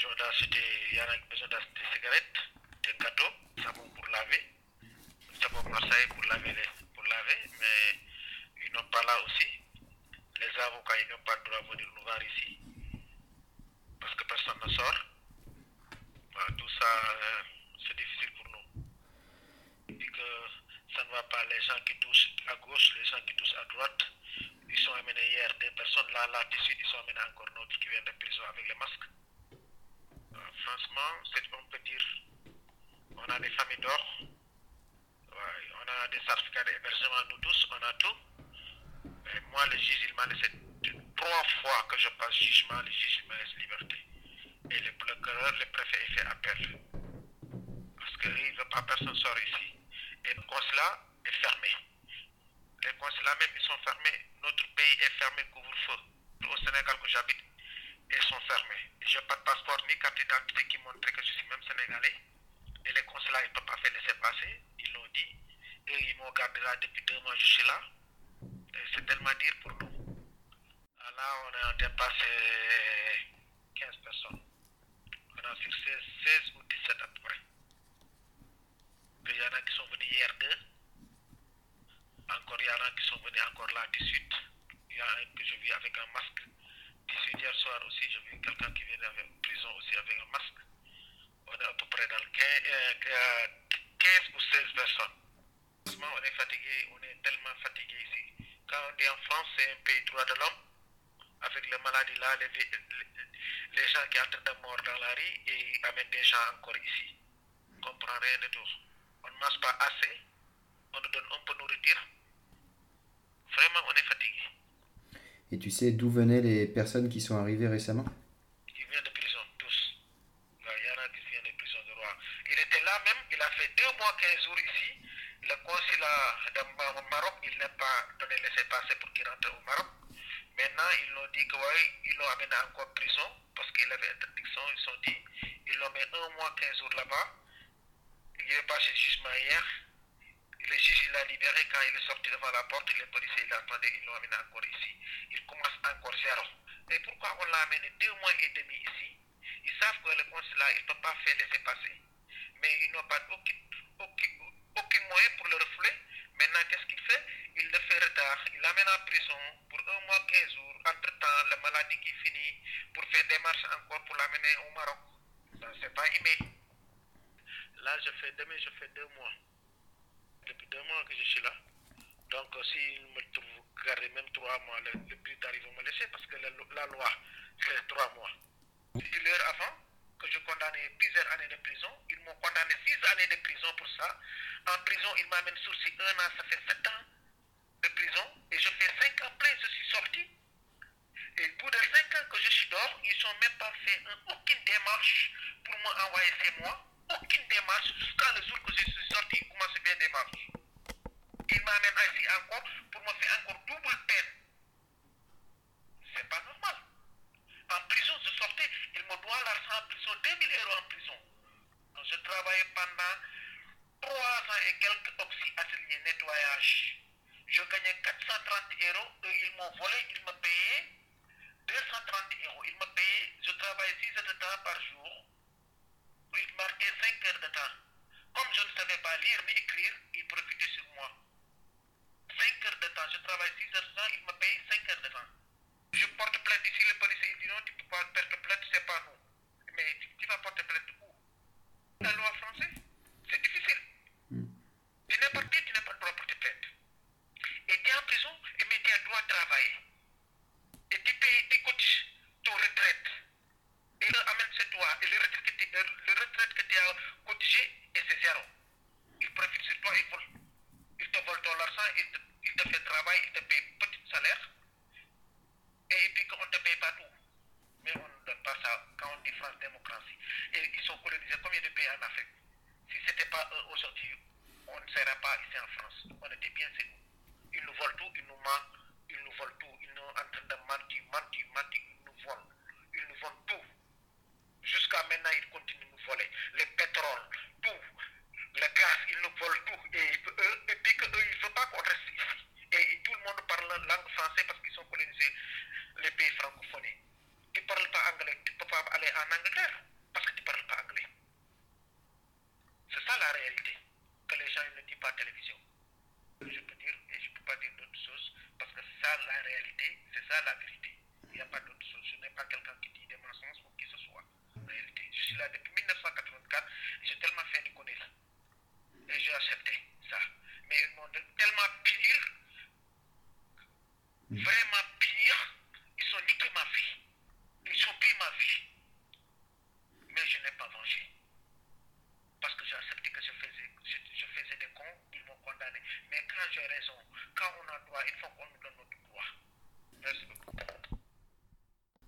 besoin il y en a besoin d'acheter des cigarettes, des gâteaux, savon pour laver, savon Marseille pour laver, pour laver, mais ils n'ont pas là aussi. Les avocats, ils n'ont pas le droit de venir nous voir ici, parce que personne ne sort. Tout ça, euh, c'est difficile pour nous. Et que ça ne va pas, les gens qui touchent à gauche, les gens qui touchent à droite, ils sont amenés hier, des personnes là, là, dessus, ils sont amenés encore d'autres qui viennent de prison avec les masques. On peut dire, on a des familles d'or, on a des certificats d'hébergement, nous tous, on a tout. Mais moi, le juge, il m'a laissé trois fois que je passe jugement, le juge, il me laisse liberté. Et le procureur, le préfet, il fait appel. Parce qu'il ne veut pas personne sort ici. Et le consulat est fermé. Les consulats même, ils sont fermés. Notre pays est fermé, couvre-feu. Au Sénégal que j'habite, ils sont fermés. Je n'ai pas de passeport ni carte d'identité qui montre que je suis même sénégalais. Et les consulats, ils ne peuvent pas faire laisser passer. Ils l'ont dit. Et ils m'ont gardé là depuis deux mois, je suis là. Et c'est tellement dire pour nous. Ah, Là, on a dépassé 15 personnes. On a sur 16, 16 ou 17 à peu près. Il y en a qui sont venus hier deux. Encore, il y en a qui sont venus encore là 18. Il y a un que je vis avec un masque. 18 hier soir aussi, j'ai vu quelqu'un qui vient avec prison aussi avec un masque. On est à peu près dans 15, euh, 15 ou 16 personnes. On est fatigué, on est tellement fatigué ici. Quand on dit en France, c'est un pays droit de l'homme. Avec les maladies là, les, les, gens qui en de mourir dans la rue et amènent des gens encore ici. On ne comprend rien de tout. On ne mange pas assez. On nous donne un peu de nourriture. Vraiment, on est fatigué. Et tu sais d'où venaient les personnes qui sont arrivées récemment? Ils viennent de prison, tous. Il y en a qui viennent de prison de roi. Il était là même, il a fait deux mois, 15 jours ici. Le consulat de Maroc, il n'a pas donné laisser-passer pour qu'il rentre au Maroc. Maintenant, ils l'ont dit que ouais, ils l'ont amené encore en prison parce qu'il avait interdiction. Ils sont dit, ils l'ont mis un mois, 15 jours là-bas. Il est passé jugement hier. Le juge, l'a libéré quand il est sorti devant la porte. Les policiers, l'attendaient, ils l'ont amené encore ici. Il commence encore zéro. Et pourquoi on l'a amené deux mois et demi ici? Ils savent que le consulat, il ne peut pas faire laisser passer. Mais ils n'ont pas aucun moyen pour le refouler. Maintenant, qu'est-ce qu'il fait? Il le fait retard. Il l'amène en prison pour un mois, 15 jours. Entre-temps, la maladie qui finit pour faire des marches encore pour l'amener au Maroc. Ça, c'est pas aimé. Là, je fais demain, je fais deux mois. Deux mois que je suis là. Donc, euh, s'il me trouve même trois mois, le, le ils vont me laisser parce que la, loi, c'est trois mois. Une heure avant que je condamnais plusieurs années de prison, ils m'ont condamné six années de prison pour ça. En prison, ils m'amènent sourcil un an, ça fait sept ans de prison. Et je fais cinq ans plein, je suis sorti. Et au bout de cinq ans que je suis dehors, ils n'ont même pas fait un- aucune démarche pour m'envoyer ces mois. Aucune démarche jusqu'à le jour que je suis sorti, ils commencent à faire Ils m'amènent ici encore pour me faire encore double peine. C'est pas normal. En prison, je sortais, il me doit l'argent en prison, 2000 euros en prison. Donc, je travaillais pendant trois ans et quelques oxy atelier nettoyage. Je gagnais 430 euros, eux ils m'ont volé, ils me payaient 230 euros. Ils me payaient, je travaillais 6 heures de temps par jour. Ils marquaient 5 heures de temps. Comme je ne savais pas lire ni écrire, ils profitaient sur moi. 5 heures de temps, je travaille 6 heures de temps, ils me payent 5 heures de temps. Je porte plainte ici, le policier il dit non, tu ne peux pas porter plainte, c'est pas nous. Mais tu, tu vas porter plainte où? La loi française? C'est difficile. Tu n'es pas tu n'as pas le droit de porter plainte. Et tu es en prison, et mais tu as le droit de travailler. Et tu payes, tu cotises ton retraite. Et le amène chez toi, et le retraite que tu, le retraite que tu as cotisé, et c'est zéro. Il profite sur toi, il vole. Il te vole ton argent, il te, il te fait travail, il te paye petit salaire. Et puis qu'on ne te paye pas tout. Mais on ne donne pas ça quand on dit France démocratie. Et ils sont colonisés combien de pays en Afrique? Si ce n'était pas eux aujourd'hui, on ne serait pas ici en France. On était bien chez nous. Ils nous volent parce que tu ne parles pas anglais. C'est ça la réalité, que les gens ne disent pas à la télévision. Je peux dire, et je ne peux pas dire d'autres choses, parce que c'est ça la réalité, c'est ça la vérité. Il n'y a pas d'autre chose. Je n'ai pas quelqu'un qui dit des mensonges ou qui ce soit. En réalité, je suis là depuis 1984, j'ai tellement fait de connaître. Et je achète.